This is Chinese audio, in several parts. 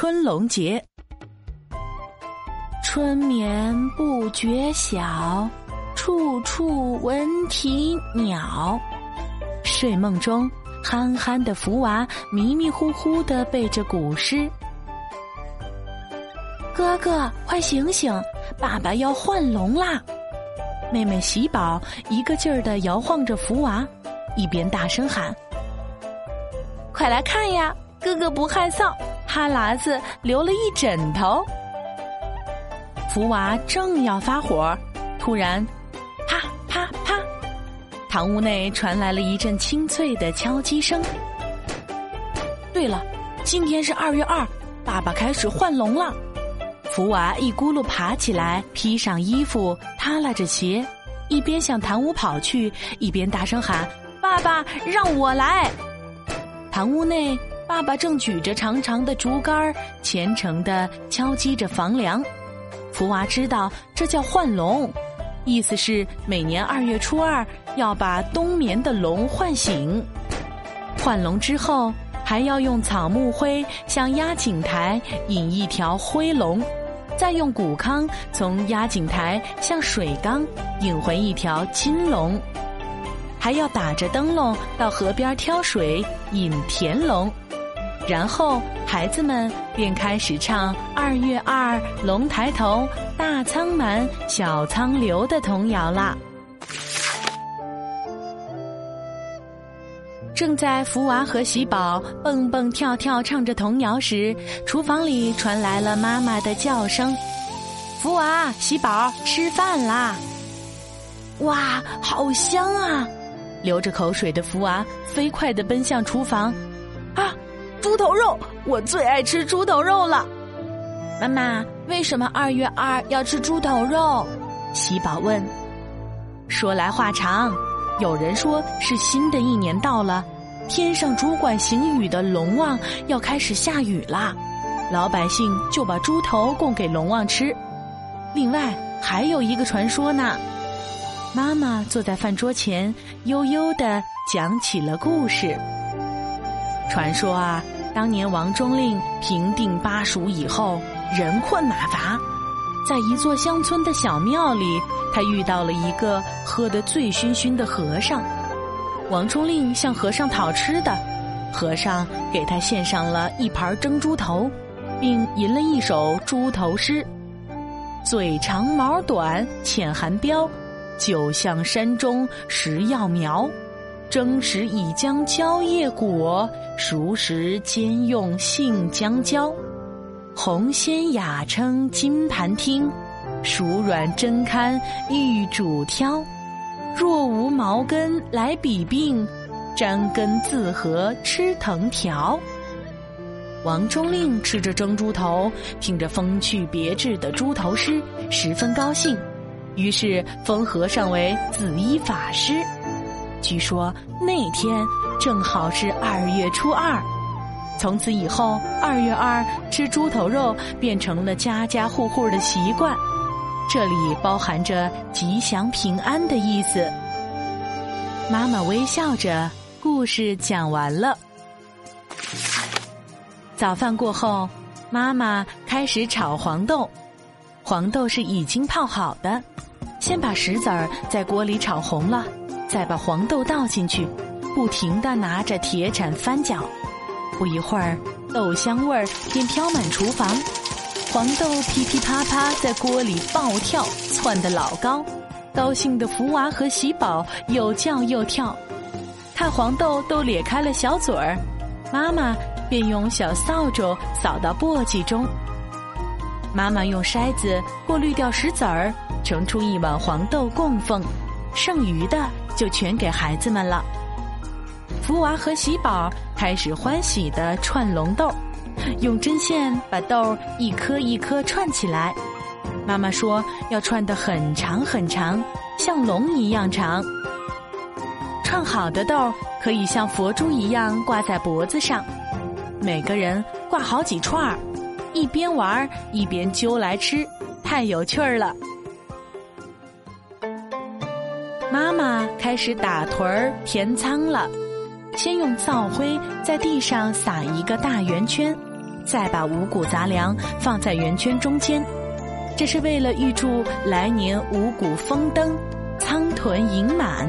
春龙节，春眠不觉晓，处处闻啼鸟。睡梦中，憨憨的福娃迷迷糊糊的背着古诗。哥哥，快醒醒！爸爸要换龙啦！妹妹喜宝一个劲儿的摇晃着福娃，一边大声喊：“快来看呀，哥哥不害臊！”哈喇子流了一枕头，福娃正要发火，突然，啪啪啪，堂屋内传来了一阵清脆的敲击声。对了，今天是二月二，爸爸开始换龙了。福娃一咕噜爬起来，披上衣服，耷拉着鞋，一边向堂屋跑去，一边大声喊：“爸爸，让我来！”堂屋内。爸爸正举着长长的竹竿，虔诚地敲击着房梁。福娃知道这叫换龙，意思是每年二月初二要把冬眠的龙唤醒。换龙之后，还要用草木灰向压井台引一条灰龙，再用谷糠从压井台向水缸引回一条金龙，还要打着灯笼到河边挑水引田龙。然后，孩子们便开始唱“二月二，龙抬头，大仓满，小仓流”的童谣啦。正在福娃和喜宝蹦蹦跳跳唱着童谣时，厨房里传来了妈妈的叫声：“福娃、喜宝，吃饭啦！”哇，好香啊！流着口水的福娃飞快地奔向厨房。头肉，我最爱吃猪头肉了。妈妈，为什么二月二要吃猪头肉？喜宝问。说来话长，有人说是新的一年到了，天上主管行雨的龙王要开始下雨啦，老百姓就把猪头供给龙王吃。另外还有一个传说呢。妈妈坐在饭桌前，悠悠的讲起了故事。传说啊，当年王忠令平定巴蜀以后，人困马乏，在一座乡村的小庙里，他遇到了一个喝得醉醺醺的和尚。王忠令向和尚讨吃的，和尚给他献上了一盘蒸猪头，并吟了一首猪头诗：“嘴长毛短浅含标，酒向山中食药苗。”蒸时已将蕉叶果，熟时兼用杏姜椒。红鲜雅称金盘听，熟软真堪玉主挑。若无毛根来比病，沾根自合吃藤条。王中令吃着蒸猪头，听着风趣别致的猪头诗，十分高兴，于是封和尚为紫衣法师。据说那天正好是二月初二，从此以后，二月二吃猪头肉变成了家家户户的习惯。这里包含着吉祥平安的意思。妈妈微笑着，故事讲完了。早饭过后，妈妈开始炒黄豆。黄豆是已经泡好的，先把石子儿在锅里炒红了。再把黄豆倒进去，不停的拿着铁铲翻搅，不一会儿，豆香味儿便飘满厨房，黄豆噼噼啪啪在锅里暴跳，窜得老高，高兴的福娃和喜宝又叫又跳，看黄豆都咧开了小嘴儿，妈妈便用小扫帚扫到簸箕中，妈妈用筛子过滤掉石子儿，盛出一碗黄豆供奉，剩余的。就全给孩子们了。福娃和喜宝开始欢喜的串龙豆，用针线把豆一颗一颗串起来。妈妈说要串得很长很长，像龙一样长。串好的豆可以像佛珠一样挂在脖子上，每个人挂好几串儿，一边玩一边揪来吃，太有趣儿了。开始打屯儿填仓了，先用灶灰在地上撒一个大圆圈，再把五谷杂粮放在圆圈中间，这是为了预祝来年五谷丰登，仓囤盈满。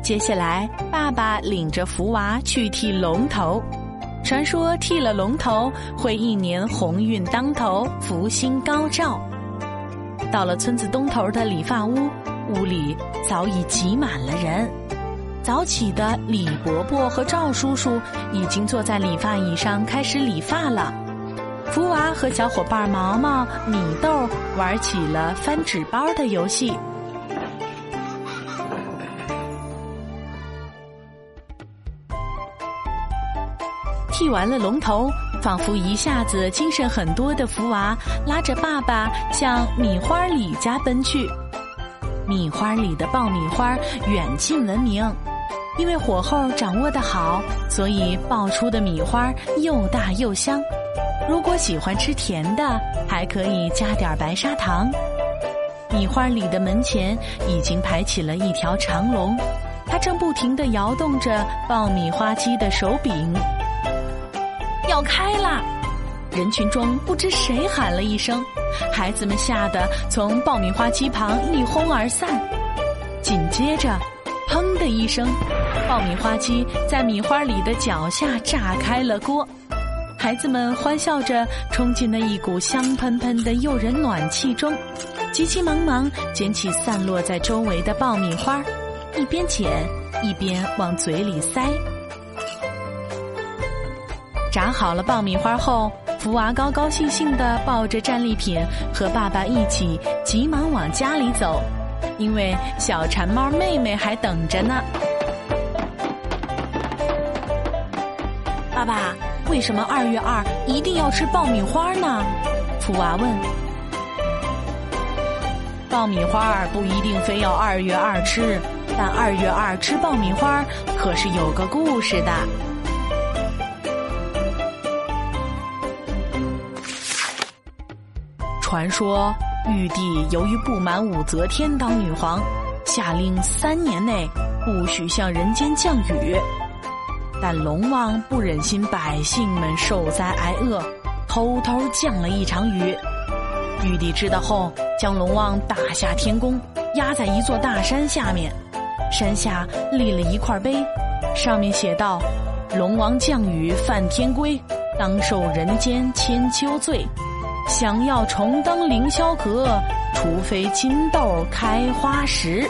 接下来，爸爸领着福娃去剃龙头，传说剃了龙头会一年鸿运当头，福星高照。到了村子东头的理发屋，屋里早已挤满了人。早起的李伯伯和赵叔叔已经坐在理发椅上开始理发了。福娃和小伙伴毛毛、米豆玩起了翻纸包的游戏。剃完了龙头。仿佛一下子精神很多的福娃拉着爸爸向米花里家奔去。米花里的爆米花远近闻名，因为火候掌握的好，所以爆出的米花又大又香。如果喜欢吃甜的，还可以加点白砂糖。米花里的门前已经排起了一条长龙，它正不停地摇动着爆米花机的手柄。要开啦！人群中不知谁喊了一声，孩子们吓得从爆米花机旁一哄而散。紧接着，砰的一声，爆米花机在米花里的脚下炸开了锅。孩子们欢笑着冲进那一股香喷喷的诱人暖气中，急急忙忙捡起散落在周围的爆米花，一边捡一边往嘴里塞。炸好了爆米花后，福娃高高兴兴地抱着战利品和爸爸一起急忙往家里走，因为小馋猫妹妹还等着呢。爸爸，为什么二月二一定要吃爆米花呢？福娃问。爆米花不一定非要二月二吃，但二月二吃爆米花可是有个故事的。传说玉帝由于不满武则天当女皇，下令三年内不许向人间降雨。但龙王不忍心百姓们受灾挨饿，偷偷降了一场雨。玉帝知道后，将龙王打下天宫，压在一座大山下面。山下立了一块碑，上面写道：“龙王降雨犯天规，当受人间千秋罪。”想要重登凌霄阁，除非金豆开花时。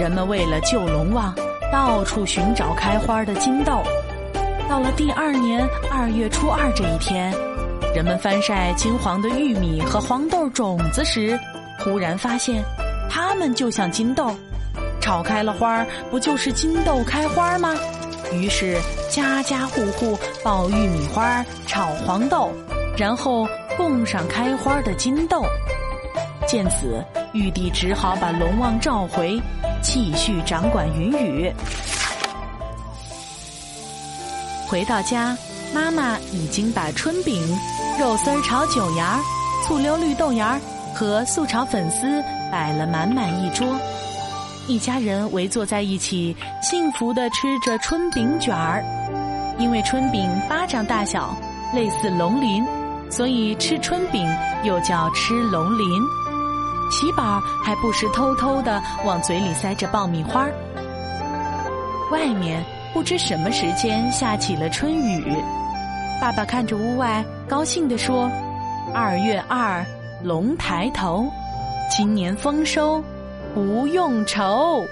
人们为了救龙王，到处寻找开花的金豆。到了第二年二月初二这一天，人们翻晒金黄的玉米和黄豆种子时，忽然发现，它们就像金豆，炒开了花，不就是金豆开花吗？于是，家家户户爆玉米花、炒黄豆，然后供上开花的金豆。见此，玉帝只好把龙王召回，继续掌管云雨。回到家，妈妈已经把春饼、肉丝炒韭芽、醋溜绿豆芽和素炒粉丝摆了满满一桌。一家人围坐在一起，幸福地吃着春饼卷儿。因为春饼巴掌大小，类似龙鳞，所以吃春饼又叫吃龙鳞。喜宝还不时偷偷地往嘴里塞着爆米花。外面不知什么时间下起了春雨，爸爸看着屋外，高兴地说：“二月二，龙抬头，今年丰收。”不用愁。